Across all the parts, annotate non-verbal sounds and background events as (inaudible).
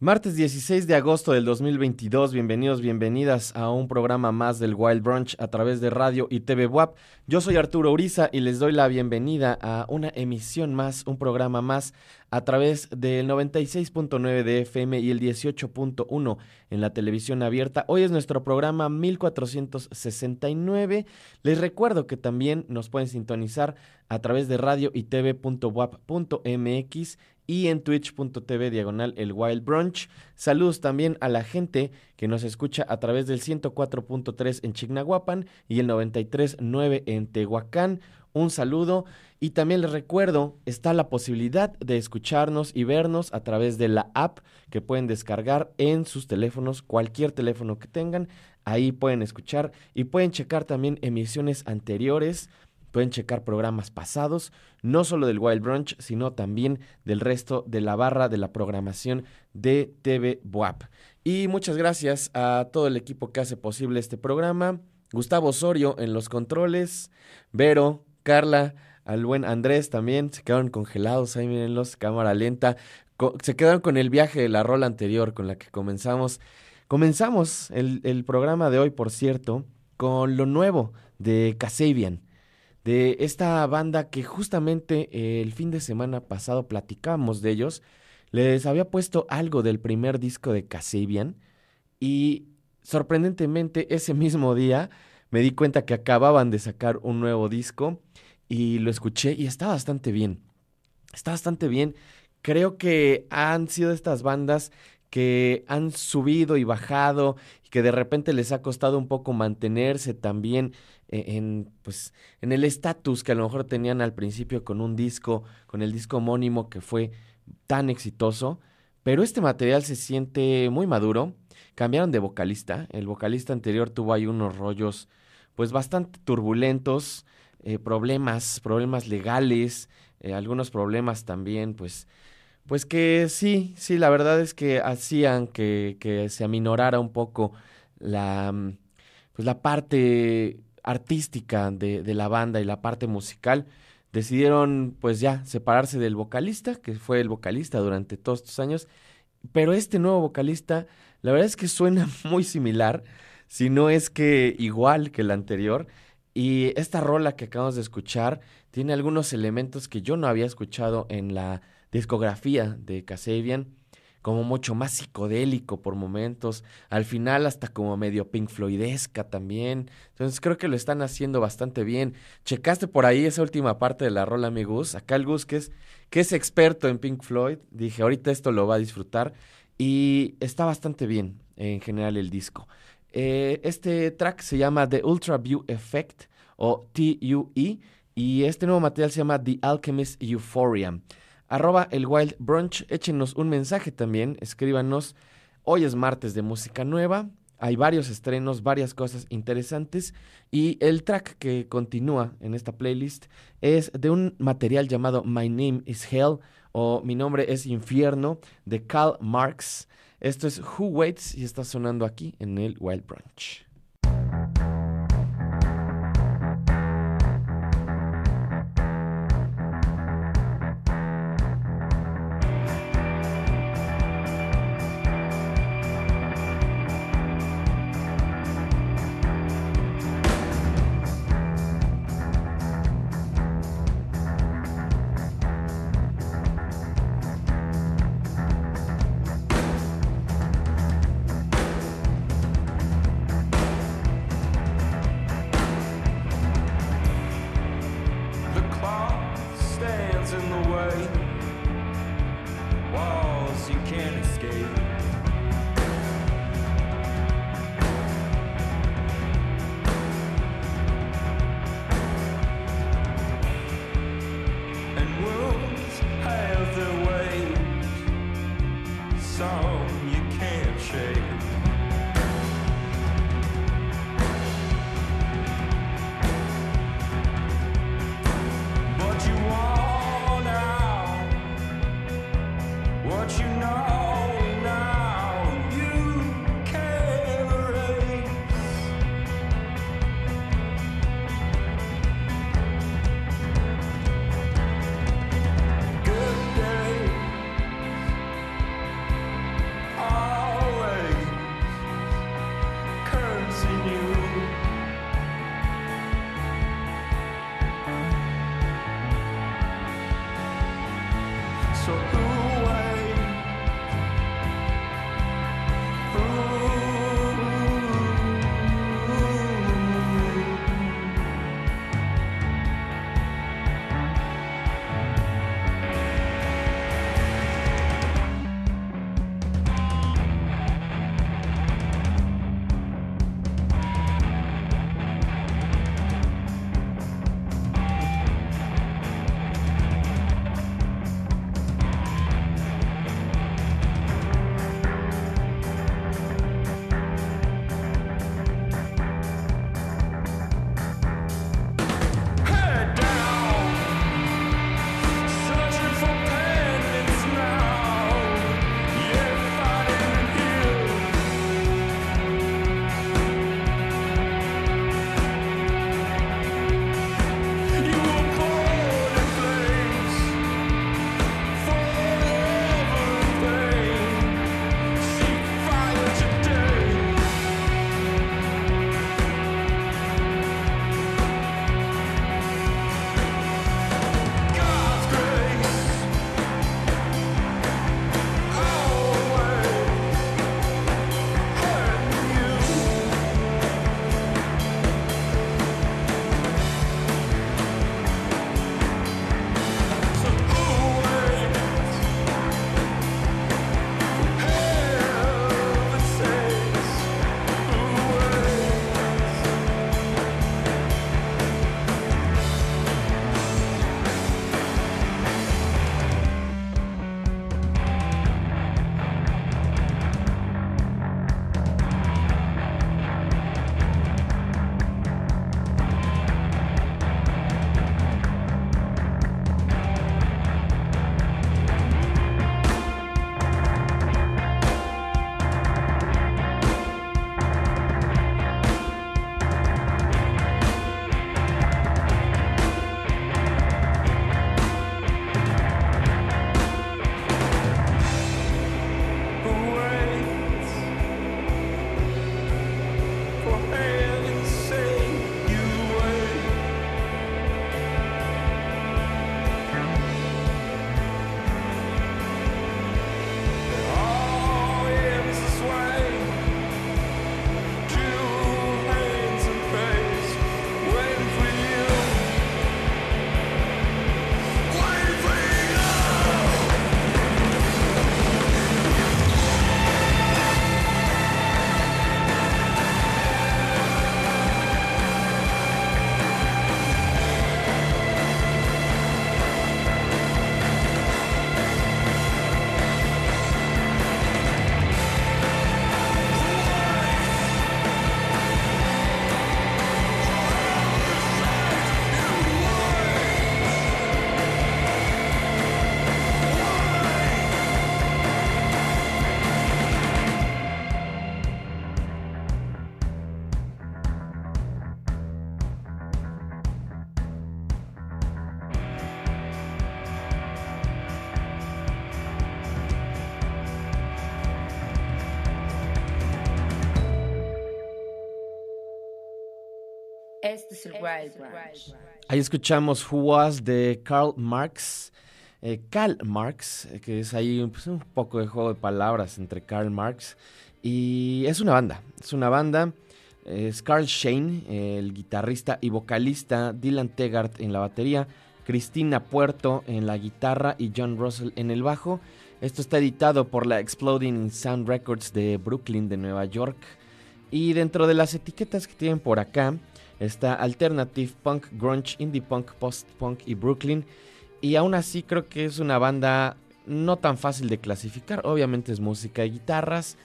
Martes 16 de agosto del 2022, bienvenidos, bienvenidas a un programa más del Wild Brunch a través de radio y TV WAP. Yo soy Arturo Uriza y les doy la bienvenida a una emisión más, un programa más a través del 96.9 de FM y el 18.1 en la televisión abierta. Hoy es nuestro programa 1469. Les recuerdo que también nos pueden sintonizar a través de radio y tv.wap.mx y en twitch.tv diagonal el Wild Brunch. Saludos también a la gente que nos escucha a través del 104.3 en Chignahuapan y el 93.9 en Tehuacán. Un saludo y también les recuerdo, está la posibilidad de escucharnos y vernos a través de la app que pueden descargar en sus teléfonos, cualquier teléfono que tengan. Ahí pueden escuchar y pueden checar también emisiones anteriores Pueden checar programas pasados, no solo del Wild Brunch, sino también del resto de la barra de la programación de TV Buap. Y muchas gracias a todo el equipo que hace posible este programa. Gustavo Osorio en los controles, Vero, Carla, al buen Andrés también, se quedaron congelados, ahí mírenlos, cámara lenta. se quedaron con el viaje de la rola anterior con la que comenzamos. Comenzamos el, el programa de hoy, por cierto, con lo nuevo de Casabian de esta banda que justamente eh, el fin de semana pasado platicamos de ellos. Les había puesto algo del primer disco de Kasabian y sorprendentemente ese (laughs) mismo día me di cuenta que acababan de sacar un nuevo disco y lo escuché y está bastante bien. Está bastante bien. Creo que han sido estas bandas que han subido y bajado y que de repente les ha costado un poco mantenerse también en, pues, en el estatus que a lo mejor tenían al principio con un disco, con el disco homónimo que fue tan exitoso. Pero este material se siente muy maduro. Cambiaron de vocalista. El vocalista anterior tuvo ahí unos rollos pues bastante turbulentos, eh, problemas, problemas legales, eh, algunos problemas también pues pues que sí, sí, la verdad es que hacían que, que se aminorara un poco la, pues la parte artística de, de, la banda y la parte musical, decidieron pues ya separarse del vocalista, que fue el vocalista durante todos estos años, pero este nuevo vocalista, la verdad es que suena (laughs) muy similar, si no es que igual que el anterior, y esta rola que acabamos de escuchar tiene algunos elementos que yo no había escuchado en la discografía de Kasabian como mucho más psicodélico por momentos, al final hasta como medio Pink Floydesca también. Entonces creo que lo están haciendo bastante bien. Checaste por ahí esa última parte de la rola, mi. Acá el Gus, que es, que es experto en Pink Floyd, dije, ahorita esto lo va a disfrutar. Y está bastante bien en general el disco. Eh, este track se llama The Ultra View Effect o TUE y este nuevo material se llama The Alchemist Euphoria arroba el Wild Brunch, échenos un mensaje también, escríbanos. Hoy es martes de música nueva, hay varios estrenos, varias cosas interesantes y el track que continúa en esta playlist es de un material llamado My Name is Hell o Mi nombre es Infierno de Karl Marx. Esto es Who Waits y está sonando aquí en el Wild Brunch. Ahí escuchamos Who Was de Karl Marx. Eh, Karl Marx, eh, que es ahí pues, un poco de juego de palabras entre Karl Marx. Y es una banda, es una banda. Es Carl Shane, el guitarrista y vocalista, Dylan Tegart en la batería, Cristina Puerto en la guitarra y John Russell en el bajo. Esto está editado por la Exploding Sound Records de Brooklyn, de Nueva York. Y dentro de las etiquetas que tienen por acá, Está Alternative Punk, Grunge, Indie Punk, Post Punk y Brooklyn. Y aún así creo que es una banda no tan fácil de clasificar. Obviamente es música y guitarras.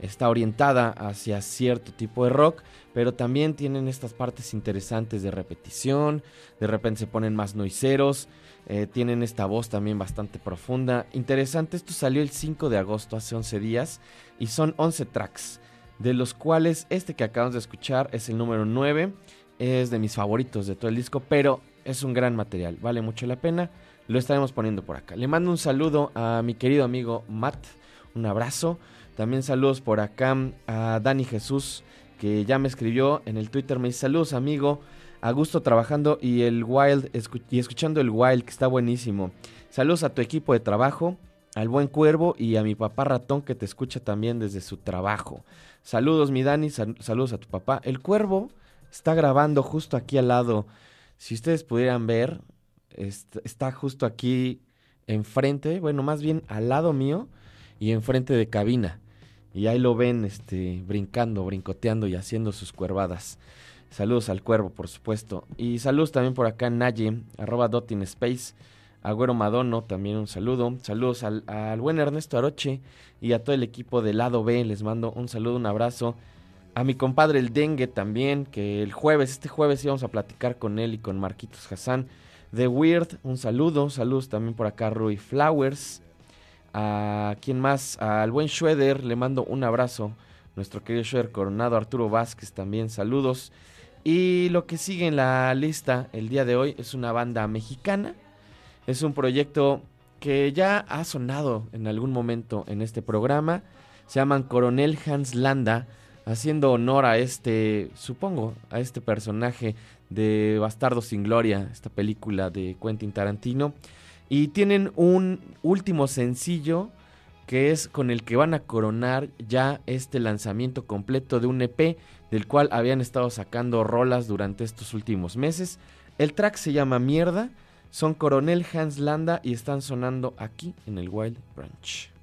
Está orientada hacia cierto tipo de rock, pero también tienen estas partes interesantes de repetición. De repente se ponen más noiseros. Eh, tienen esta voz también bastante profunda. Interesante, esto salió el 5 de agosto, hace 11 días, y son 11 tracks, de los cuales este que acabamos de escuchar es el número 9 es de mis favoritos de todo el disco, pero es un gran material, vale mucho la pena. Lo estaremos poniendo por acá. Le mando un saludo a mi querido amigo Matt, un abrazo. También saludos por acá a Dani Jesús, que ya me escribió en el Twitter. Me dice saludos, amigo. A gusto trabajando y el Wild y escuchando el Wild, que está buenísimo. Saludos a tu equipo de trabajo, al buen cuervo y a mi papá ratón que te escucha también desde su trabajo. Saludos, mi Dani. saludos a tu papá. El cuervo Está grabando justo aquí al lado. Si ustedes pudieran ver, está justo aquí enfrente, bueno, más bien al lado mío y enfrente de cabina. Y ahí lo ven este, brincando, brincoteando y haciendo sus cuervadas. Saludos al cuervo, por supuesto. Y saludos también por acá, Naye, arroba Dotin Space. Agüero Madono, también un saludo. Saludos al, al buen Ernesto Aroche y a todo el equipo del lado B. Les mando un saludo, un abrazo. A mi compadre el dengue también, que el jueves, este jueves íbamos a platicar con él y con Marquitos Hassan. The Weird, un saludo. Saludos también por acá, Rui Flowers. A quien más, al buen Schroeder, le mando un abrazo. Nuestro querido Schroeder Coronado, Arturo Vázquez también, saludos. Y lo que sigue en la lista el día de hoy es una banda mexicana. Es un proyecto que ya ha sonado en algún momento en este programa. Se llaman Coronel Hans Landa haciendo honor a este, supongo, a este personaje de Bastardo sin Gloria, esta película de Quentin Tarantino. Y tienen un último sencillo que es con el que van a coronar ya este lanzamiento completo de un EP del cual habían estado sacando rolas durante estos últimos meses. El track se llama Mierda, son Coronel Hans Landa y están sonando aquí en el Wild Branch.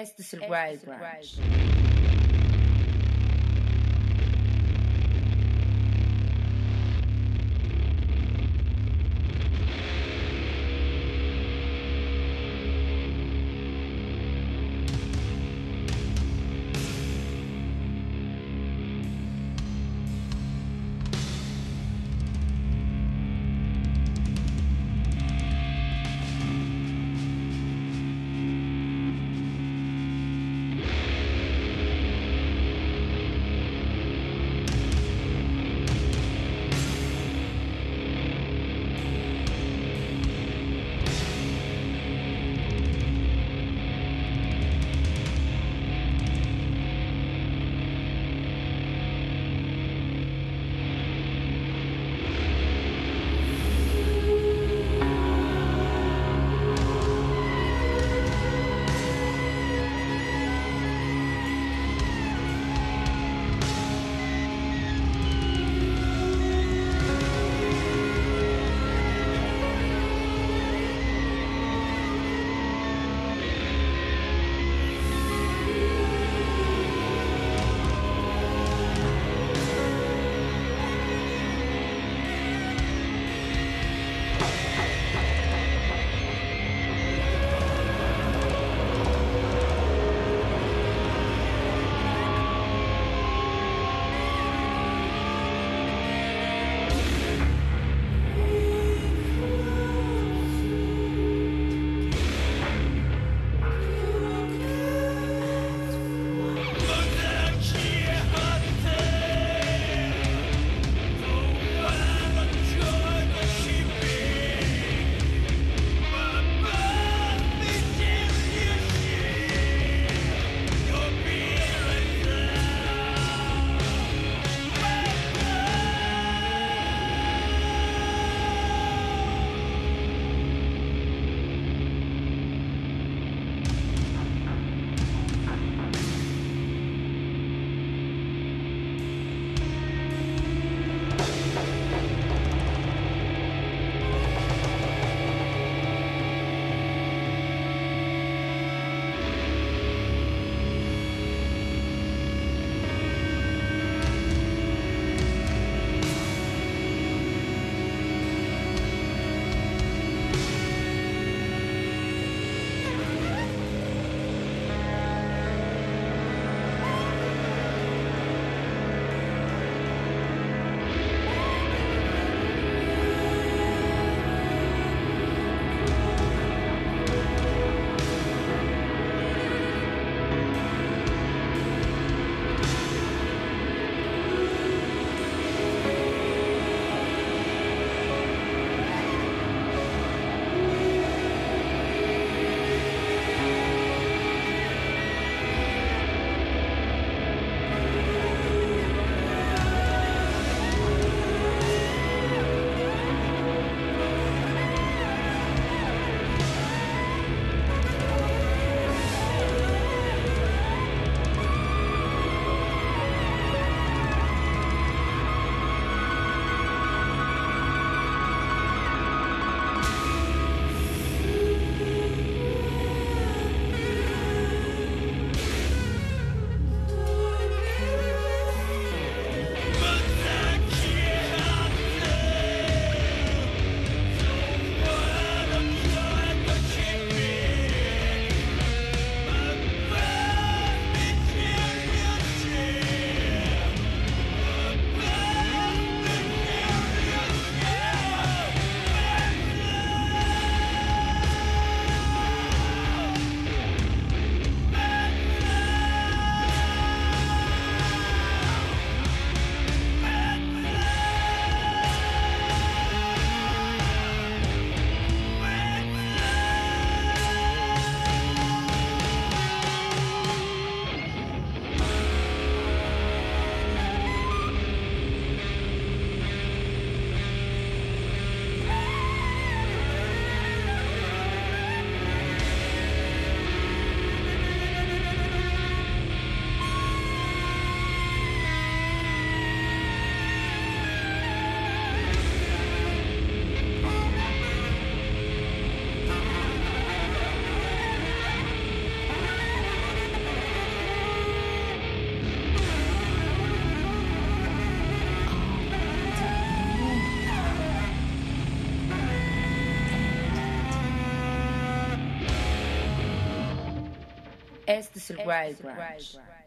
Este es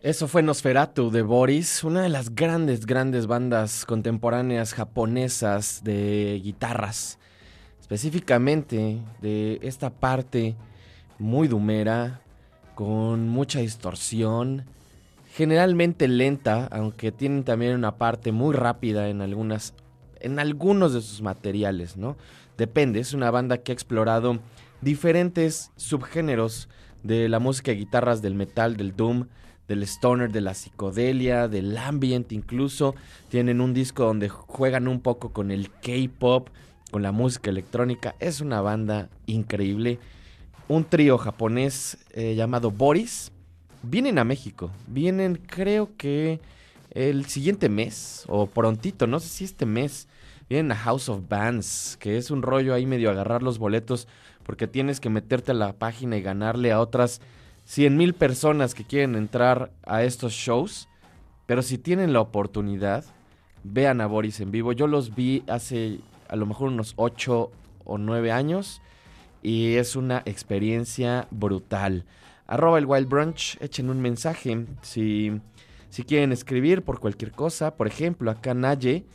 Eso fue Nosferatu de Boris, una de las grandes, grandes bandas contemporáneas japonesas de guitarras. Específicamente de esta parte muy dumera, con mucha distorsión, generalmente lenta, aunque tienen también una parte muy rápida en algunas en algunos de sus materiales, ¿no? Depende, es una banda que ha explorado diferentes subgéneros de la música de guitarras, del metal, del doom, del stoner, de la psicodelia, del ambient incluso. Tienen un disco donde juegan un poco con el K-pop, con la música electrónica. Es una banda increíble. Un trío japonés eh, llamado Boris. Vienen a México. Vienen creo que el siguiente mes o prontito, no sé si este mes. Vienen a House of Bands, que es un rollo ahí medio agarrar los boletos porque tienes que meterte a la página y ganarle a otras 100 mil personas que quieren entrar a estos shows. Pero si tienen la oportunidad, vean a Boris en vivo. Yo los vi hace a lo mejor unos 8 o 9 años y es una experiencia brutal. Arroba el Wild Brunch, echen un mensaje si, si quieren escribir por cualquier cosa. Por ejemplo, acá Naye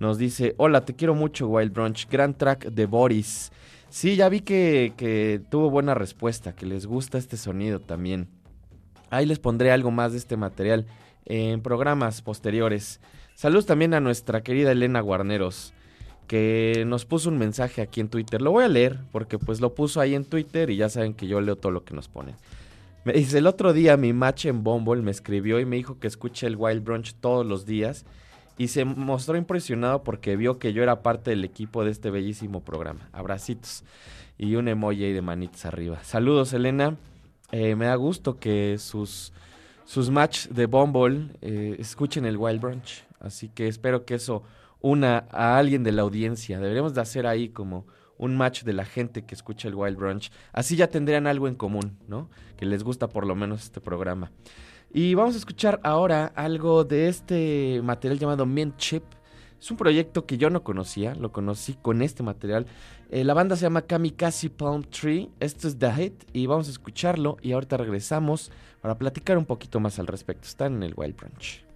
nos dice, hola, te quiero mucho Wild Brunch, gran track de Boris. Sí, ya vi que, tuvo buena respuesta, que les gusta este sonido también. Ahí les pondré algo más de este material en programas posteriores. Saludos también a nuestra querida Elena Guarneros, que nos puso un mensaje aquí en Twitter. Lo voy a leer porque pues lo puso ahí en Twitter y ya saben que yo leo todo lo que nos ponen. Me dice, el otro día mi match en Bumble me escribió y me dijo que escuche el Wild Brunch todos los días y se mostró impresionado porque vio que yo era parte del equipo de este bellísimo programa. Abracitos y un emoji de manitas arriba. Saludos, Elena. Eh, me da gusto que sus, sus match de Bumble eh, escuchen el Wild Brunch. Así que espero que eso una a alguien de la audiencia. Deberíamos de hacer ahí como un match de la gente que escucha el Wild Brunch. Así ya tendrían algo en común, ¿no? Que les gusta por lo menos este programa. Y vamos a escuchar ahora algo de este material llamado Mint Chip. Es un proyecto que yo no conocía, lo conocí con este material. Eh, la banda se llama Kamikaze Palm Tree. Esto es The Hit y vamos a escucharlo y ahorita regresamos para platicar un poquito más al respecto. Están en el Wild Branch.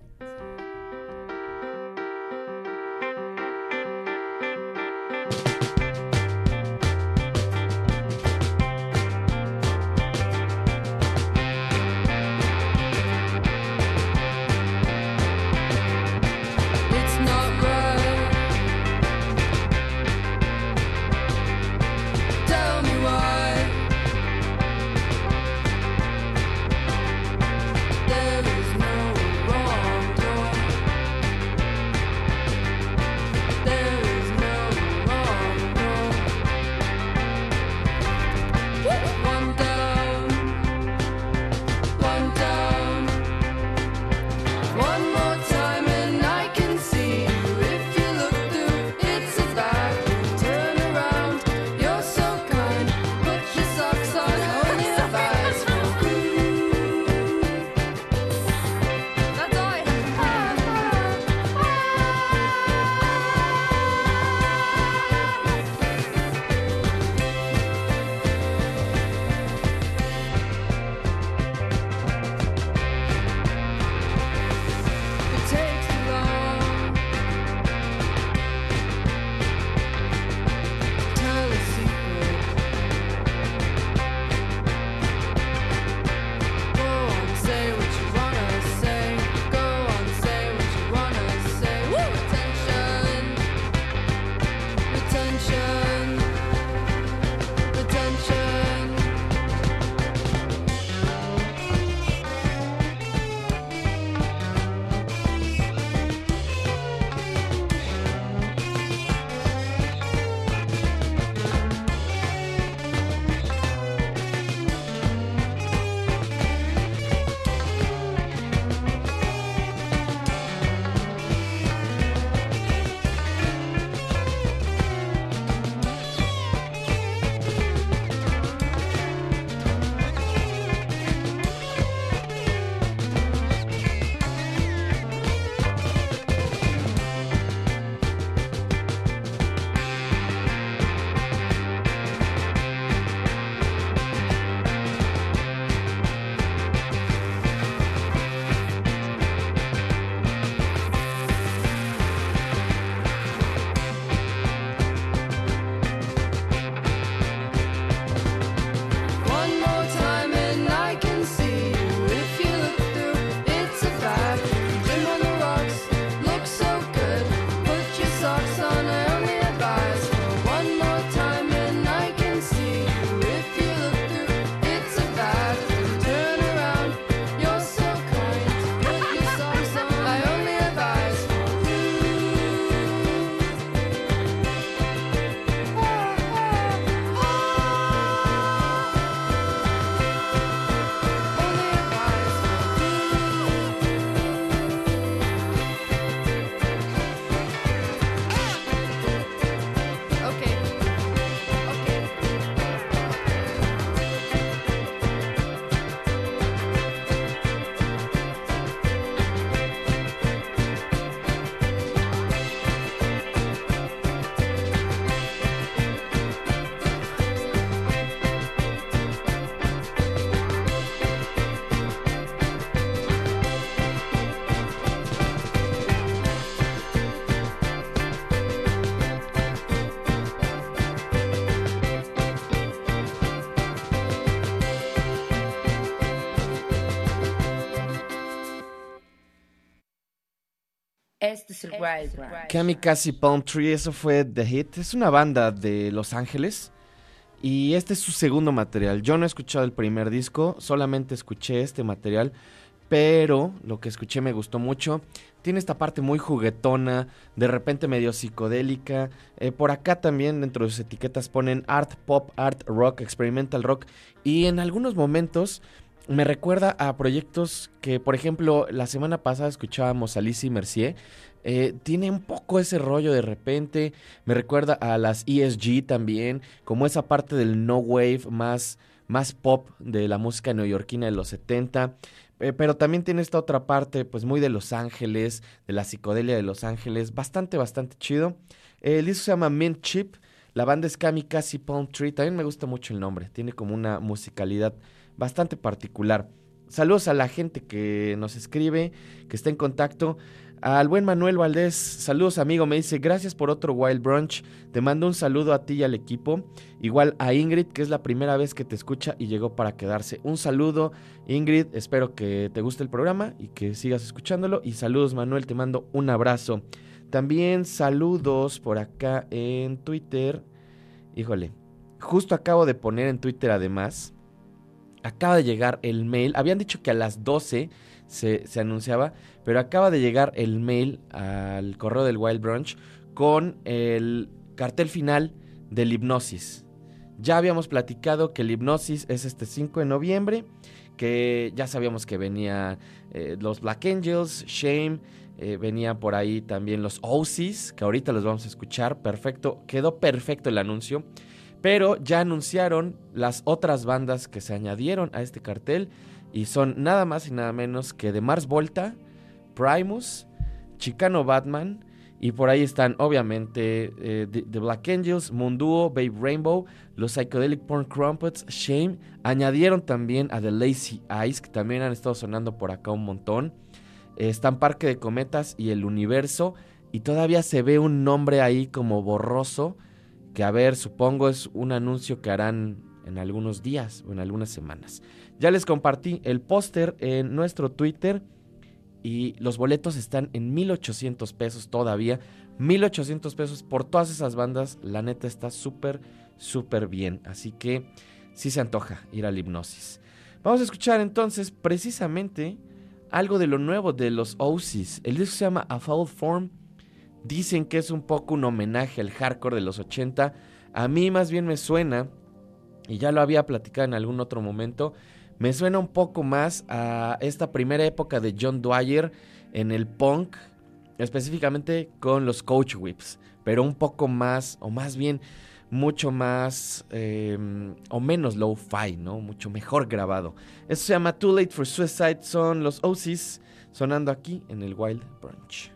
Kamikaze Palm Tree, eso fue The Hit. Es una banda de Los Ángeles. Y este es su segundo material. Yo no he escuchado el primer disco, solamente escuché este material. Pero lo que escuché me gustó mucho. Tiene esta parte muy juguetona, de repente medio psicodélica. Eh, por acá también dentro de sus etiquetas ponen art pop, art rock, experimental rock. Y en algunos momentos me recuerda a proyectos que, por ejemplo, la semana pasada escuchábamos a Lizzie Mercier. Eh, tiene un poco ese rollo de repente. Me recuerda a las ESG también, como esa parte del no wave más, más pop de la música neoyorquina de los 70. Eh, pero también tiene esta otra parte, pues muy de Los Ángeles, de la psicodelia de Los Ángeles. Bastante, bastante chido. el disco se llama Mint Chip. La banda es Kamikaze Palm Tree. También me gusta mucho el nombre. Tiene como una musicalidad bastante particular. Saludos a la gente que nos escribe, que está en contacto. Al buen Manuel Valdés, saludos amigo, me dice gracias por otro Wild Brunch. Te mando un saludo a ti y al equipo. Igual a Ingrid, que es la primera vez que te escucha y llegó para quedarse. Un saludo, Ingrid, espero que te guste el programa y que sigas escuchándolo. Y saludos Manuel, te mando un abrazo. También saludos por acá en Twitter. Híjole, justo acabo de poner en Twitter además acaba de llegar el mail. Habían dicho que a las 12 se, anunciaba, pero acaba de llegar el mail al correo del Wild Brunch con el cartel final del Hipnosis. Ya habíamos platicado que el Hipnosis es este 5 de noviembre, que ya sabíamos que venía eh, los Black Angels, Shame, eh, venía por ahí también los Oasis, que ahorita los vamos a escuchar. Perfecto, quedó perfecto el anuncio. Pero ya anunciaron las otras bandas que se añadieron a este cartel y son nada más y nada menos que The Mars Volta, Primus, Chicano Batman y por ahí están obviamente eh, The, Black Angels, Munduo, Babe Rainbow, los Psychedelic Porn Crumpets, Shame. Añadieron también a The Lazy Eyes que también han estado sonando por acá un montón. están Parque de Cometas y El Universo y todavía se ve un nombre ahí como borroso que a ver, supongo es un anuncio que harán en algunos días o en algunas semanas. Ya les compartí el póster en nuestro Twitter y los boletos están en 1800 pesos todavía. 1800 pesos por todas esas bandas. La neta está súper, súper bien. Así que sí se antoja ir al hipnosis. Vamos a escuchar entonces precisamente algo de lo nuevo de los Oasis. El disco se llama A Foul Form Dicen que es un poco un homenaje al hardcore de los 80. A mí más bien me suena, y ya lo había platicado en algún otro momento, me suena un poco más a esta primera época de John Dwyer en el punk, específicamente con los Coach Whips, pero un poco más, o más bien mucho más em, o menos low-fi, ¿no? Mucho mejor grabado. Eso se llama Too Late for Suicide, son los Oasis sonando aquí en el Wild Brunch.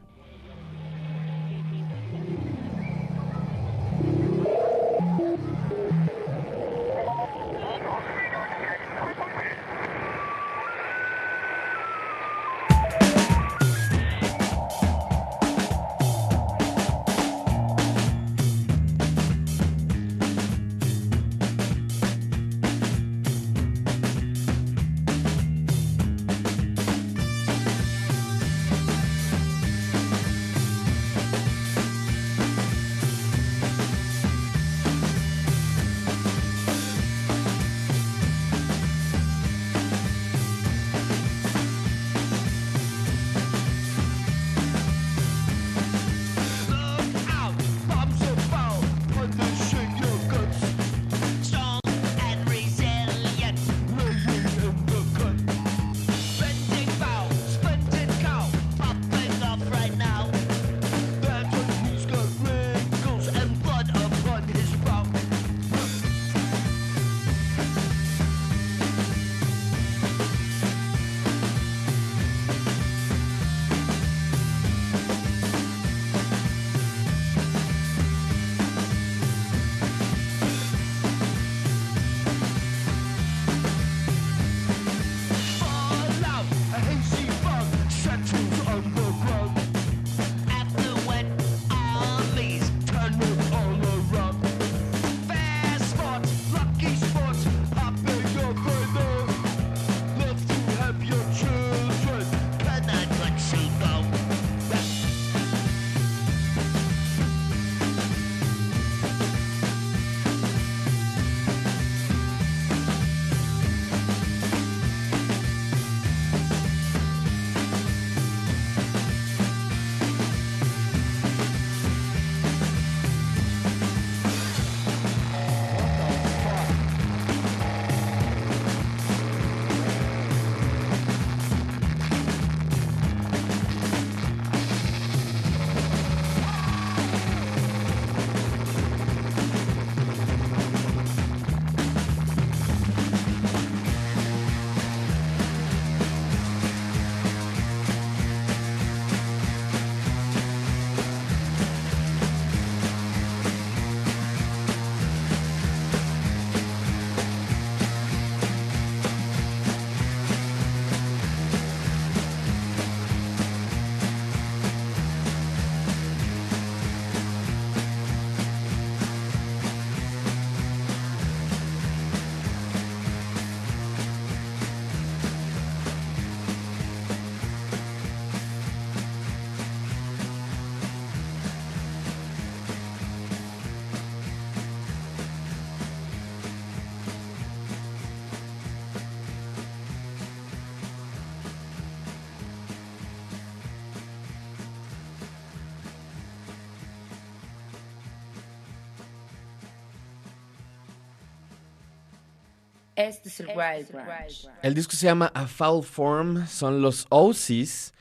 Este es el Wild Branch. El disco se llama A Foul Form, son los Oasis.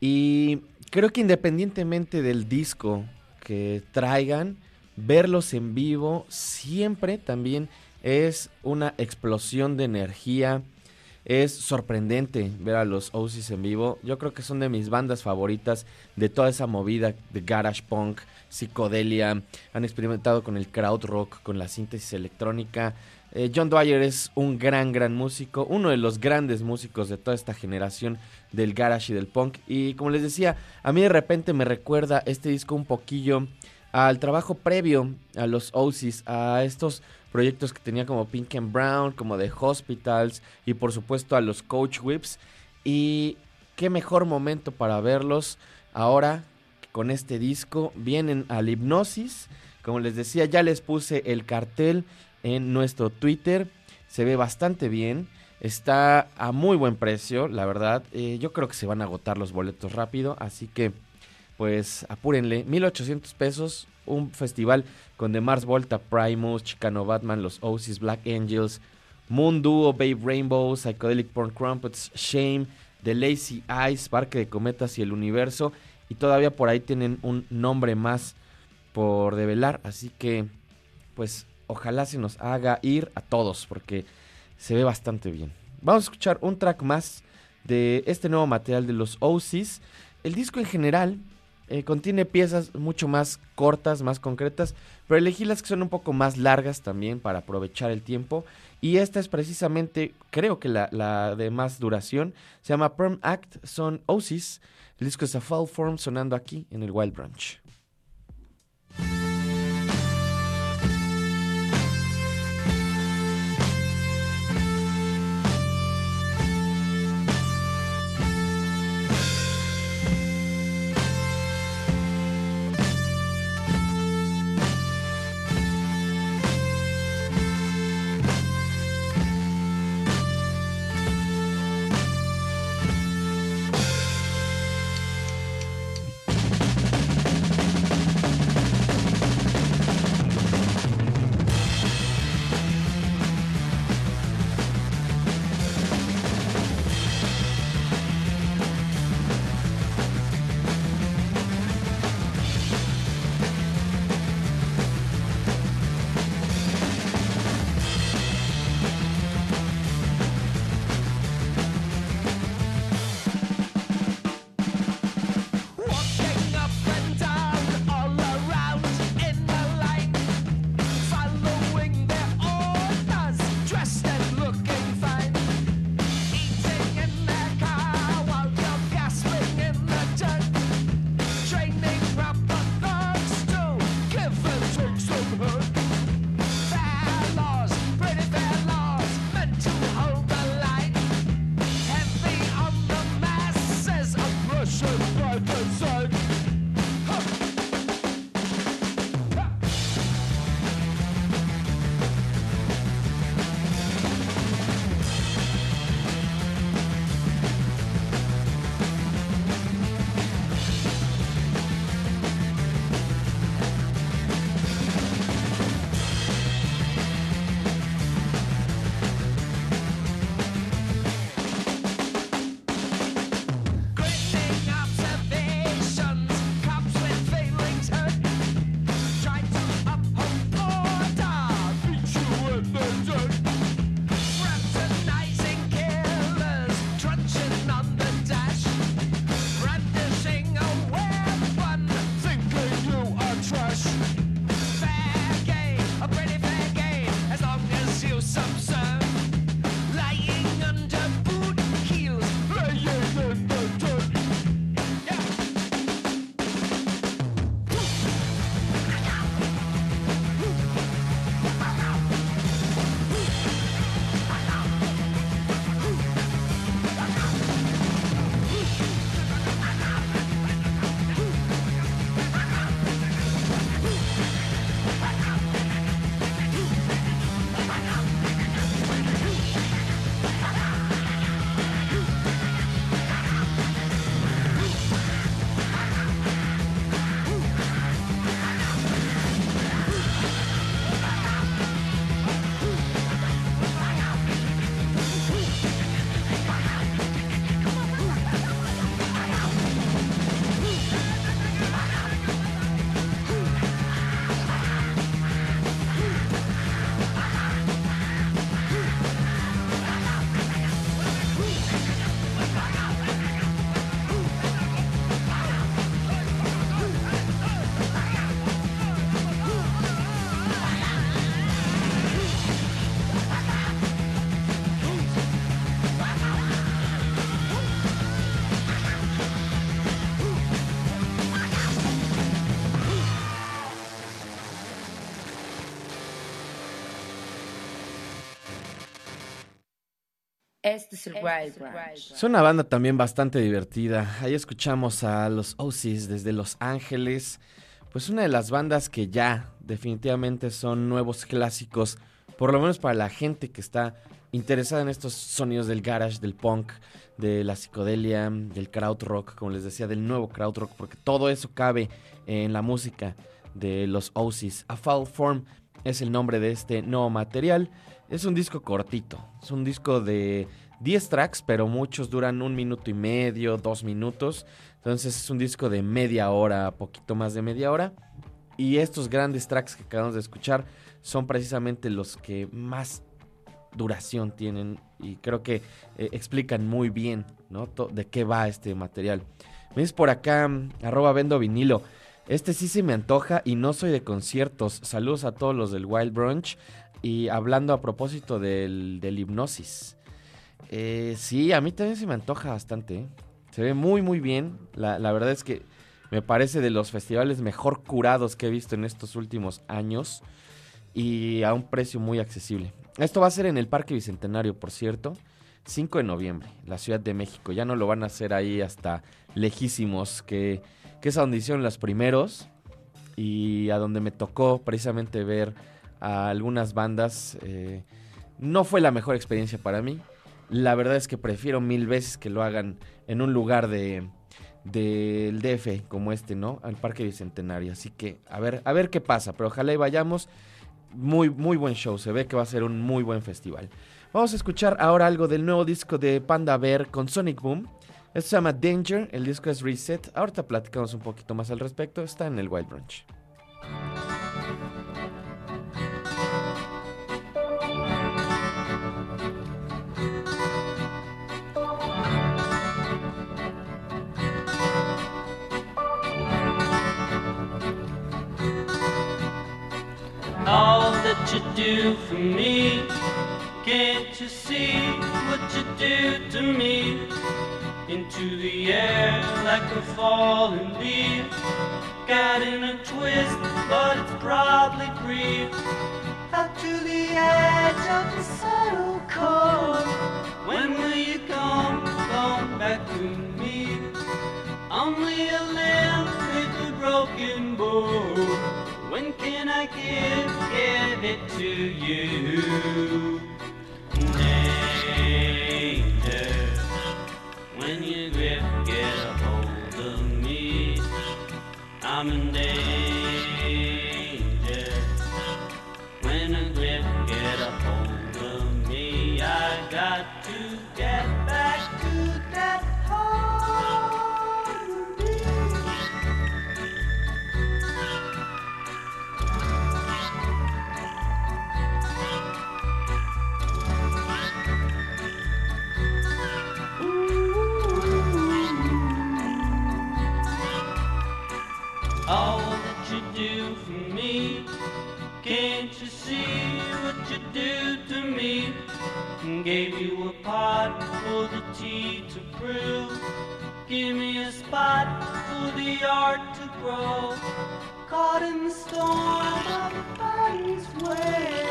Y creo que independientemente del disco que traigan, verlos en vivo siempre también es una explosión de energía. Es sorprendente ver a los Oasis en vivo. Yo creo que son de mis bandas favoritas de toda esa movida de garage punk, psicodelia. Han experimentado con el crowd rock, con la síntesis electrónica. Eh, John Dwyer es un gran, gran músico, uno de los grandes músicos de toda esta generación del garage y del punk. Y como les decía, a mí de repente me recuerda este disco un poquillo al trabajo previo a los Oasis, a estos proyectos que tenía como Pink and Brown, como The Hospitals y por supuesto a los Coach Whips. Y qué mejor momento para verlos ahora con este disco. Vienen al Hipnosis. Como les decía, ya les puse el cartel en nuestro Twitter. Se ve bastante bien. Está a muy buen precio, la verdad. Eh, yo creo que se van a agotar los boletos rápido. Así que, pues, apúrenle. 1800 pesos. Un festival con The Mars Volta, Primus, Chicano Batman, los Oasis, Black Angels, Moon Duo, Babe Rainbow, Psychedelic Porn Crumpets, Shame, The Lazy Eyes, Parque de Cometas y el Universo. Y todavía por ahí tienen un nombre más por develar. Así que, pues, ojalá se nos haga ir a todos porque se ve bastante bien. Vamos a escuchar un track más de este nuevo material de los Oasis. El disco en general eh, contiene piezas mucho más cortas, más concretas, pero elegí las que son un poco más largas también para aprovechar el tiempo. Y esta es precisamente, creo que la, la de más duración, se llama Perm Act, son Oasis. El disco es a Fall Form sonando aquí en el Wild Branch. Este es el Wild Branch. Es una banda también bastante divertida. Ahí escuchamos a los Oasis desde Los Ángeles. Pues una de las bandas que ya definitivamente son nuevos clásicos, por lo menos para la gente que está interesada en estos sonidos del garage, del punk, de la psicodelia, del krautrock, como les decía, del nuevo krautrock, porque todo eso cabe en la música de los Oasis. A Foul Form es el nombre de este nuevo material. Es un disco cortito, es un disco de 10 tracks, pero muchos duran un minuto y medio, dos minutos. Entonces es un disco de media hora, poquito más de media hora. Y estos grandes tracks que acabamos de escuchar son precisamente los que más duración tienen y creo que eh, explican muy bien ¿no? de qué va este material. Me por acá, mm, arroba vendo vinilo. Este sí se me antoja y no soy de conciertos. Saludos a todos los del Wild Brunch. Y hablando a propósito del, hipnosis. Eh, sí, a mí también se me antoja bastante. ¿eh? Se ve muy, muy bien. La, la, verdad es que me parece de los festivales mejor curados que he visto en estos últimos años. Y a un precio muy accesible. Esto va a ser en el Parque Bicentenario, por cierto. 5 de noviembre, la Ciudad de México. Ya no lo van a hacer ahí hasta lejísimos, que, que es a donde hicieron los primeros y a donde me tocó precisamente ver a algunas bandas. Eh, no fue la mejor experiencia para mí. La verdad es que prefiero mil veces que lo hagan en un lugar de del DF como este, ¿no? Al Parque Bicentenario. Así que a ver, a ver qué pasa, pero ojalá y vayamos. Muy, muy buen show, se ve que va a ser un muy buen festival. Vamos a escuchar ahora algo del nuevo disco de Panda Bear con Sonic Boom. Esto se llama Danger, el disco es Reset. Ahorita platicamos un poquito más al respecto, está en el Wild Brunch. You do for me. Can't you see what you do to me? Into the air like a falling leaf. Got in a twist, but it's probably grief. Out to the edge of the subtle cold. When will you come, come back to me? Only a limb with a broken bone. When can I give, give it to you? Danger, when you grip, get a hold of me. I'm in danger. Art to grow. Caught in the storm of a body's way.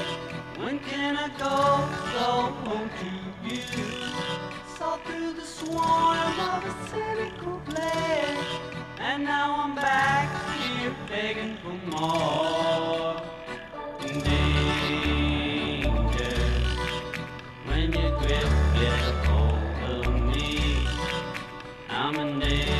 When can I go, go home to you? Saw through the swarm of a cynical blade. And now I'm back here begging for more. Danger, when you grip, get a hold of me. I'm in danger.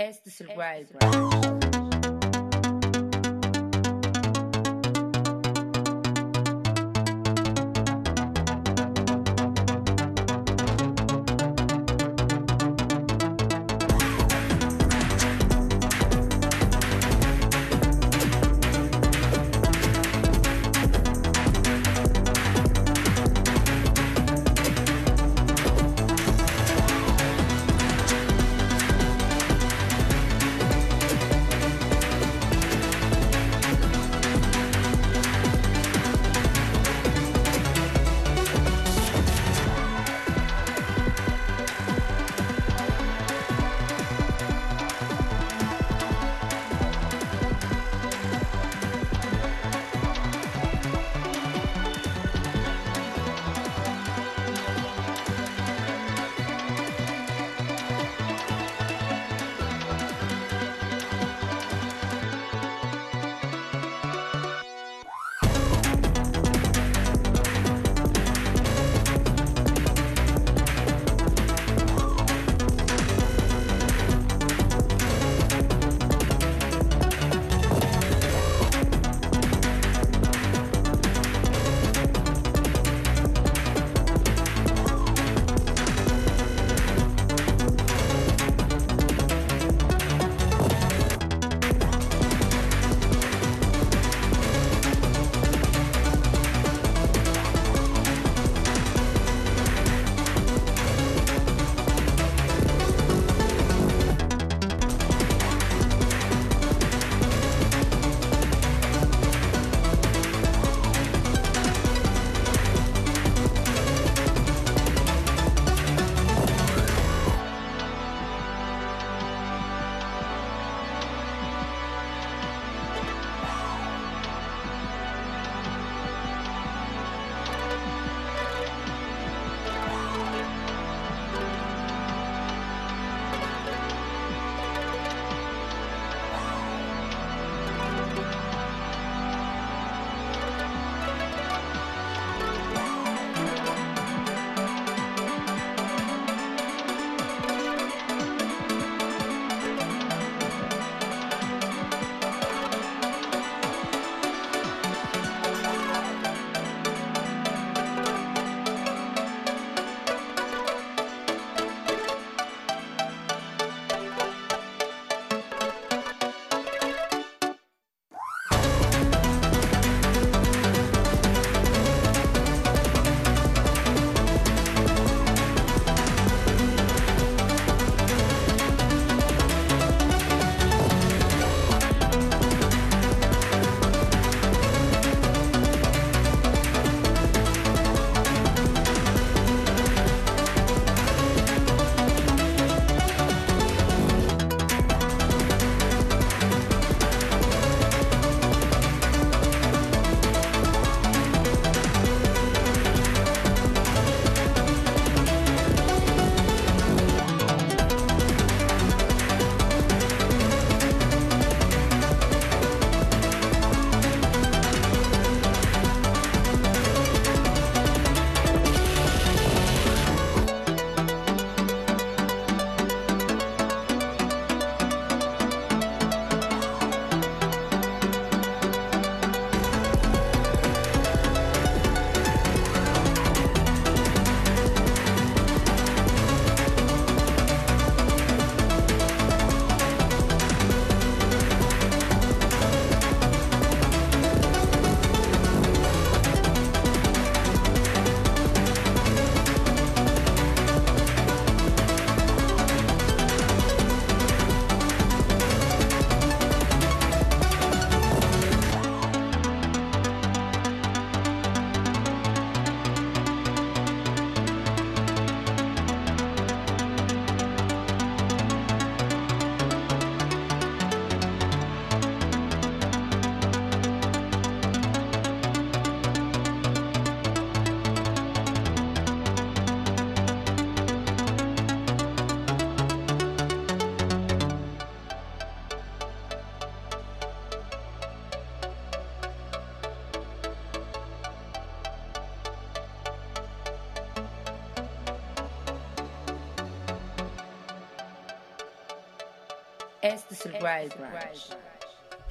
Este es el Wild Branch.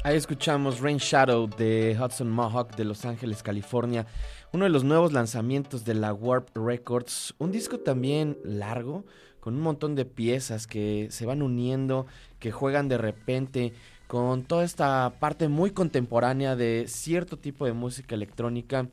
Ahí escuchamos Rain Shadow de Hudson Mohawk de Los Ángeles, California. Uno de los nuevos lanzamientos de la Warp Records. Un disco también largo, con un montón de piezas que se van uniendo, que juegan de repente con toda esta parte muy contemporánea de cierto tipo de música electrónica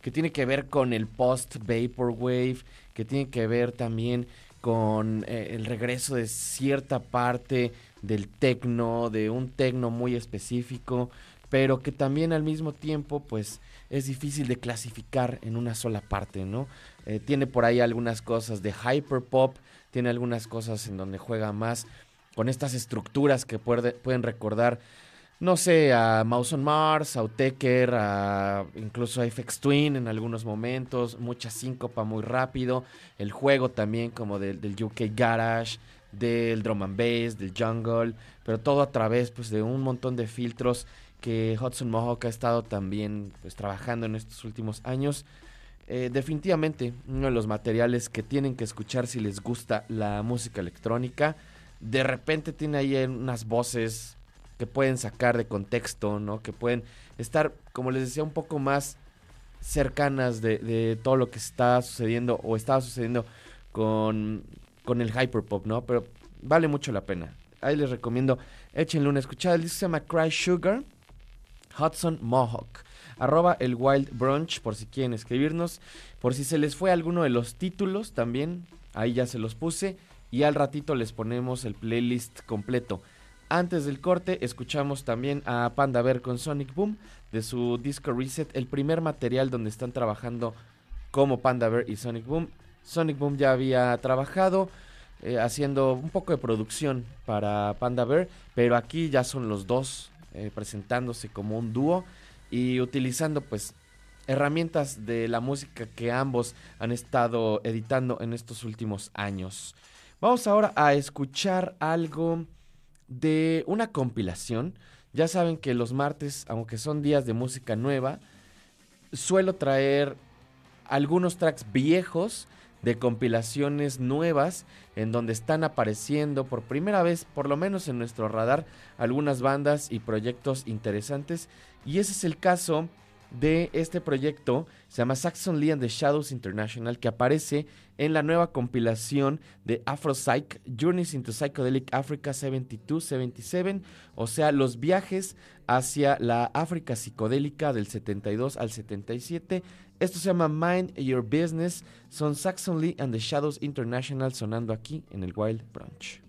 que tiene que ver con el post vaporwave, que tiene que ver también con eh, el regreso de cierta parte del tecno, de un tecno muy específico, pero que también al mismo tiempo pues es difícil de clasificar en una sola parte, ¿no? Eh, tiene por ahí algunas cosas de hyperpop, tiene algunas cosas en donde juega más con estas estructuras que pueden recordar, no sé, a Mouse on Mars, a Uteker, a incluso a FX Twin en algunos momentos, mucha síncopa muy rápido, el juego también como del, del UK Garage, del drum and bass, del jungle, pero todo a través pues de un montón de filtros que Hudson Mohawk ha estado también pues trabajando en estos últimos años. Eh, definitivamente uno de los materiales que tienen que escuchar si les gusta la música electrónica. De repente tiene ahí unas voces que pueden sacar de contexto, ¿no? Que pueden estar, como les decía, un poco más cercanas de, de todo lo que está sucediendo o estaba sucediendo con, con el hyperpop, ¿no? Pero vale mucho la pena. Ahí les recomiendo, échenle una escuchada. El disco se llama Cry Sugar, Hudson Mohawk. Arroba el Wild Brunch por si quieren escribirnos. Por si se les fue alguno de los títulos también, ahí ya se los puse. Y al ratito les ponemos el playlist completo. Antes del corte escuchamos también a Panda Bear con Sonic Boom de su disco Reset, el primer material donde están trabajando como Panda Bear y Sonic Boom. Sonic Boom ya había trabajado eh, haciendo un poco de producción para Panda Bear, pero aquí ya son los dos eh, presentándose como un dúo y utilizando pues herramientas de la música que ambos han estado editando en estos últimos años. Vamos ahora a escuchar algo de una compilación. Ya saben que los martes, aunque son días de música nueva, suelo traer algunos tracks viejos de compilaciones nuevas en donde están apareciendo por primera vez, por lo menos en nuestro radar, algunas bandas y proyectos interesantes. Y ese es el caso de este proyecto, se llama Saxon Lee and the Shadows International, que aparece en la nueva compilación de Afropsych, Journeys into Psychedelic Africa 72-77, o sea, los viajes hacia la África psicodélica del 72 al 77. Esto se llama Mind Your Business, son Saxon Lee and the Shadows International sonando aquí en el Wild Brunch.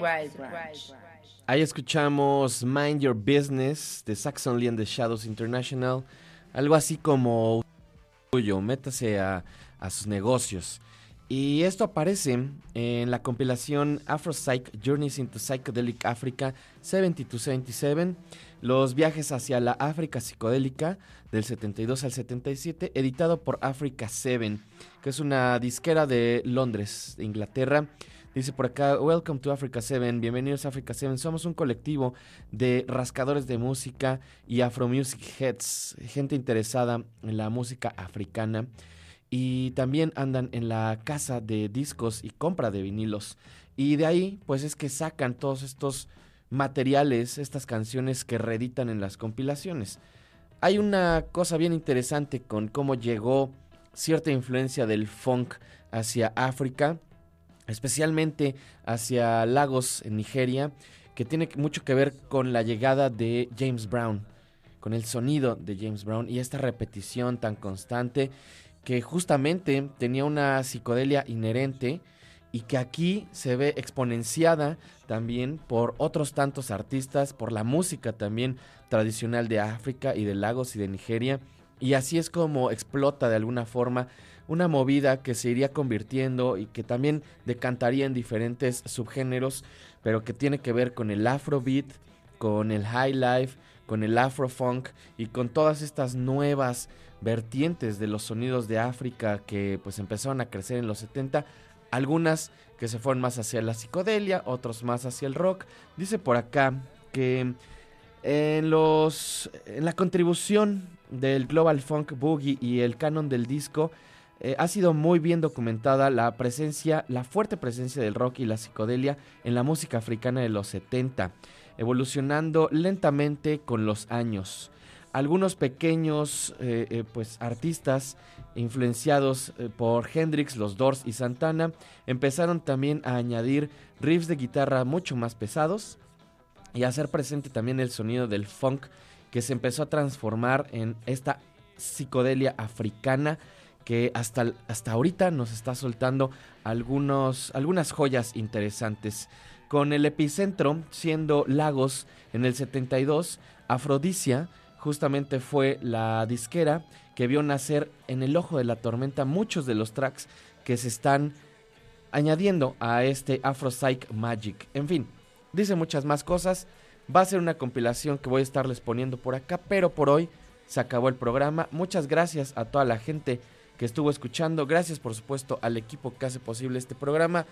Branch. Ahí escuchamos Mind Your Business de Saxon Lee and the Shadows International. Algo así como tuyo, métase a, a sus negocios. Y esto aparece en la compilación Afro Psych Journeys into Psychedelic Africa 7277, los viajes hacia la África psicodélica del 72 al 77, editado por Africa 7, que es una disquera de Londres, de Inglaterra. Dice por acá, Welcome to Africa 7, bienvenidos a Africa 7. Somos un colectivo de rascadores de música y Afro Music Heads, gente interesada en la música africana y también andan en la casa de discos y compra de vinilos. Y de ahí, pues es que sacan todos estos materiales, estas canciones que reeditan en las compilaciones. Hay una cosa bien interesante con cómo llegó cierta influencia del funk hacia África, especialmente hacia Lagos en Nigeria, que tiene mucho que ver con la llegada de James Brown, con el sonido de James Brown y esta repetición tan constante que justamente tenía una psicodelia inherente y que aquí se ve exponenciada también por otros tantos artistas, por la música también tradicional de África y de Lagos y de Nigeria. Y así es como explota de alguna forma una movida que se iría convirtiendo y que también decantaría en diferentes subgéneros, pero que tiene que ver con el afrobeat, con el high life, con el afrofunk y con todas estas nuevas vertientes de los sonidos de África que pues empezaron a crecer en los 70, algunas que se fueron más hacia la psicodelia, otros más hacia el rock. Dice por acá que en los en la contribución del Global Funk Boogie y el canon del disco eh, ha sido muy bien documentada la presencia, la fuerte presencia del rock y la psicodelia en la música africana de los 70, evolucionando lentamente con los años. Algunos pequeños eh, eh, pues artistas influenciados por Hendrix, los Doors y Santana empezaron también a añadir riffs de guitarra mucho más pesados y a hacer presente también el sonido del funk que se empezó a transformar en esta psicodelia africana que hasta, hasta ahorita nos está soltando algunos, algunas joyas interesantes. Con el epicentro siendo Lagos en el 72, Afrodisia justamente fue la disquera que vio nacer en el ojo de la tormenta muchos de los tracks que se están añadiendo a este Afro Psych Magic. En fin, dice muchas más cosas. Va a ser una compilación que voy a estarles poniendo por acá, pero por hoy se acabó el programa. Muchas gracias a toda la gente que estuvo escuchando. Gracias por supuesto al equipo que hace posible este programa.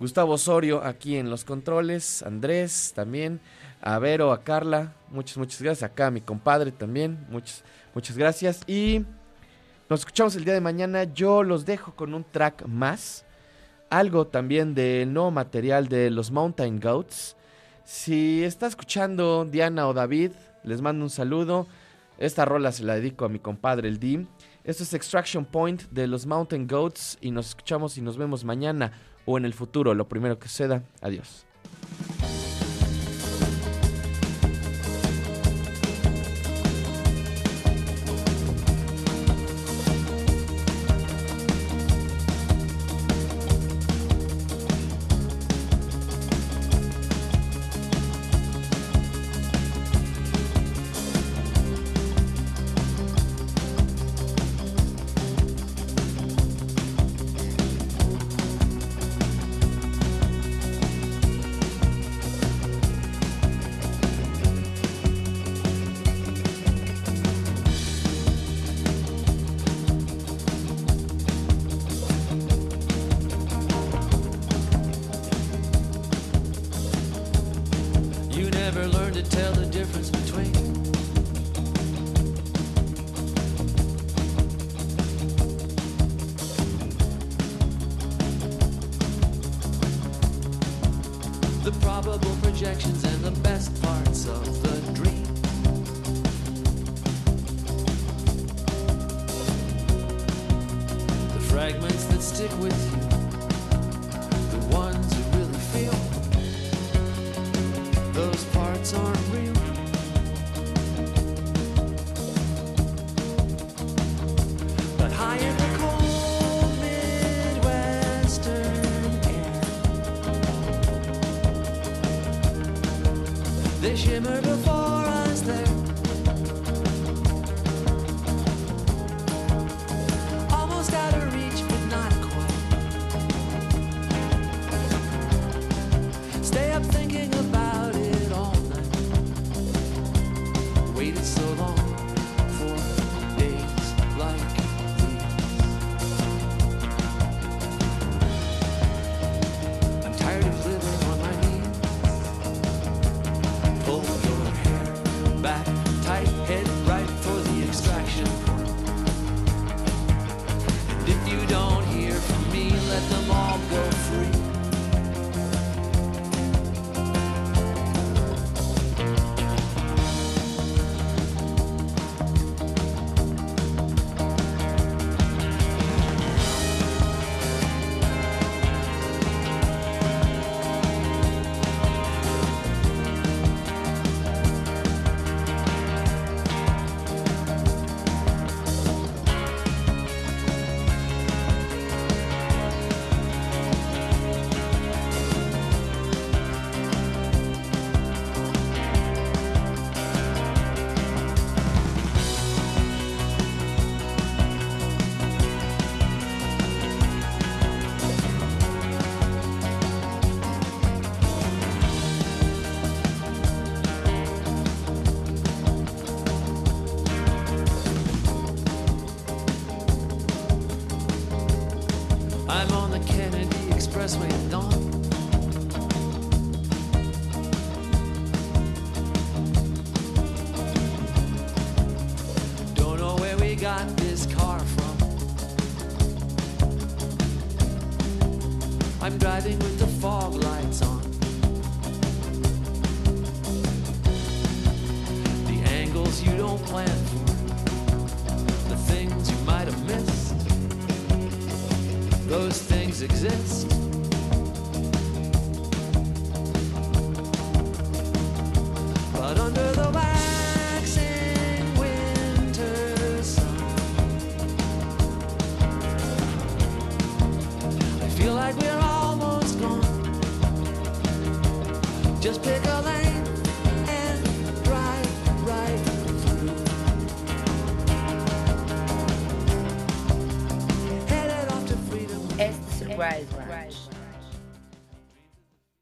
Gustavo Osorio aquí en los controles, Andrés también, a Vero, a Carla, muchas, muchas gracias, acá mi compadre también, muchas, muchas gracias. Y nos escuchamos el día de mañana, yo los dejo con un track más, algo también del nuevo material de los Mountain Goats, si está escuchando Diana o David, les mando un saludo, esta rola se la dedico a mi compadre el Dim, esto es Extraction Point de los Mountain Goats y nos escuchamos y nos vemos mañana o en el futuro, lo primero que suceda. Adiós.